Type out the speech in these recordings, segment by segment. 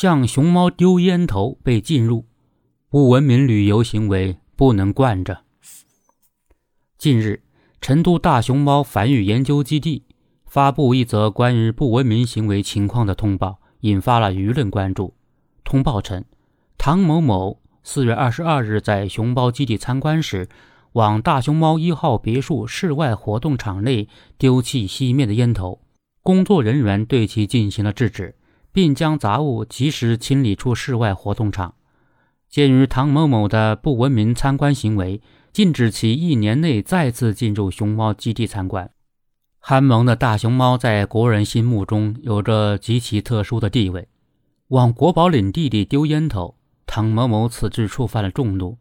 向熊猫丢烟头被禁入，不文明旅游行为不能惯着。近日，成都大熊猫繁育研究基地发布一则关于不文明行为情况的通报，引发了舆论关注。通报称，唐某某四月二十二日在熊猫基地参观时，往大熊猫一号别墅室外活动场内丢弃熄灭的烟头，工作人员对其进行了制止，并将杂物及时清理出室外活动场。鉴于唐某某的不文明参观行为，禁止其一年内再次进入熊猫基地参观。憨萌的大熊猫在国人心目中有着极其特殊的地位。往国宝领地里丢烟头，唐某某此举触犯了众怒。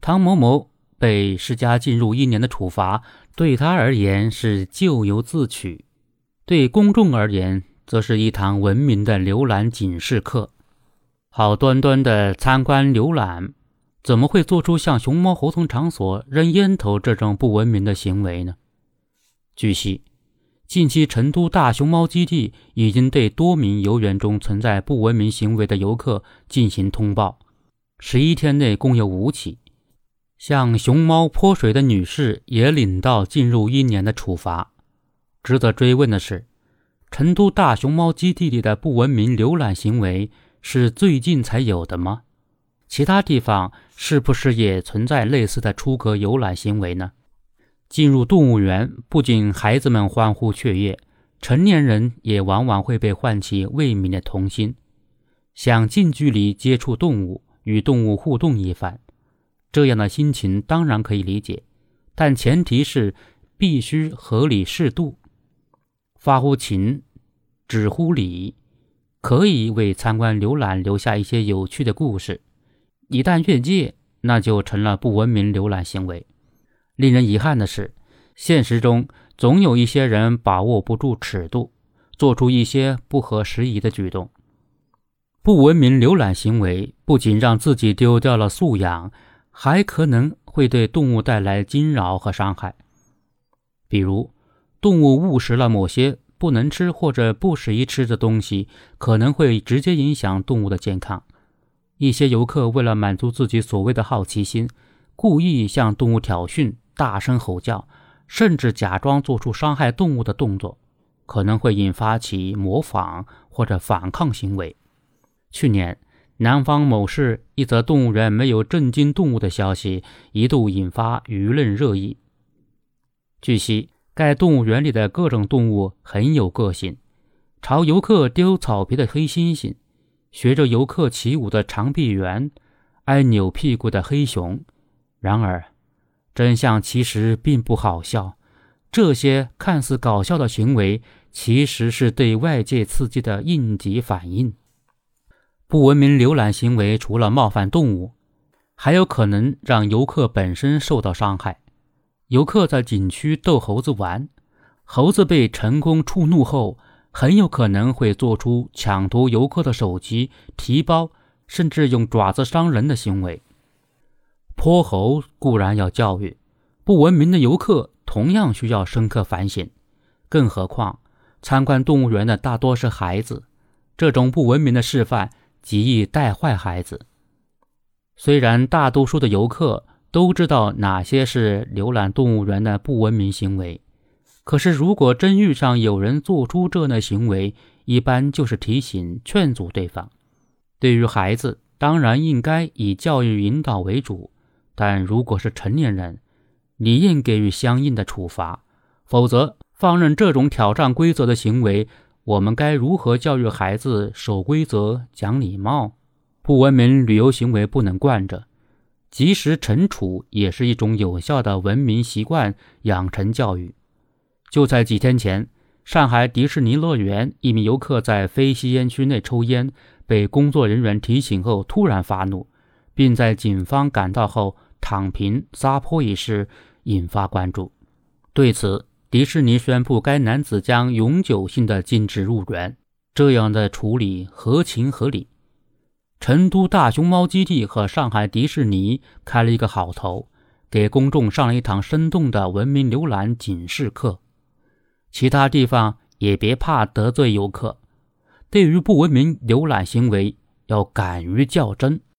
唐某某被施加禁入一年的处罚，对他而言是咎由自取；对公众而言，则是一堂文明的浏览警示课。好端端的参观浏览，怎么会做出像熊猫活动场所扔烟头这种不文明的行为呢？据悉。近期，成都大熊猫基地已经对多名游园中存在不文明行为的游客进行通报，十一天内共有五起。向熊猫泼水的女士也领到进入一年的处罚。值得追问的是，成都大熊猫基地里的不文明浏览行为是最近才有的吗？其他地方是不是也存在类似的出格游览行为呢？进入动物园，不仅孩子们欢呼雀跃，成年人也往往会被唤起未泯的童心，想近距离接触动物，与动物互动一番。这样的心情当然可以理解，但前提是必须合理适度。发乎情，止乎礼，可以为参观浏览留下一些有趣的故事。一旦越界，那就成了不文明浏览行为。令人遗憾的是，现实中总有一些人把握不住尺度，做出一些不合时宜的举动。不文明浏览行为不仅让自己丢掉了素养，还可能会对动物带来惊扰和伤害。比如，动物误食了某些不能吃或者不适宜吃的东西，可能会直接影响动物的健康。一些游客为了满足自己所谓的好奇心，故意向动物挑衅。大声吼叫，甚至假装做出伤害动物的动作，可能会引发其模仿或者反抗行为。去年，南方某市一则动物园没有震惊动物的消息，一度引发舆论热议。据悉，该动物园里的各种动物很有个性，朝游客丢草皮的黑猩猩，学着游客起舞的长臂猿，爱扭屁股的黑熊。然而，真相其实并不好笑，这些看似搞笑的行为，其实是对外界刺激的应急反应。不文明浏览行为除了冒犯动物，还有可能让游客本身受到伤害。游客在景区逗猴子玩，猴子被成功触怒后，很有可能会做出抢夺游客的手机、提包，甚至用爪子伤人的行为。泼猴固然要教育，不文明的游客同样需要深刻反省。更何况，参观动物园的大多是孩子，这种不文明的示范极易带坏孩子。虽然大多数的游客都知道哪些是浏览动物园的不文明行为，可是如果真遇上有人做出这样的行为，一般就是提醒、劝阻对方。对于孩子，当然应该以教育引导为主。但如果是成年人，理应给予相应的处罚，否则放任这种挑战规则的行为，我们该如何教育孩子守规则、讲礼貌？不文明旅游行为不能惯着，及时惩处也是一种有效的文明习惯养成教育。就在几天前，上海迪士尼乐园一名游客在非吸烟区内抽烟，被工作人员提醒后突然发怒，并在警方赶到后。躺平撒泼一事引发关注，对此，迪士尼宣布该男子将永久性的禁止入园。这样的处理合情合理。成都大熊猫基地和上海迪士尼开了一个好头，给公众上了一堂生动的文明浏览警示课。其他地方也别怕得罪游客，对于不文明浏览行为，要敢于较真，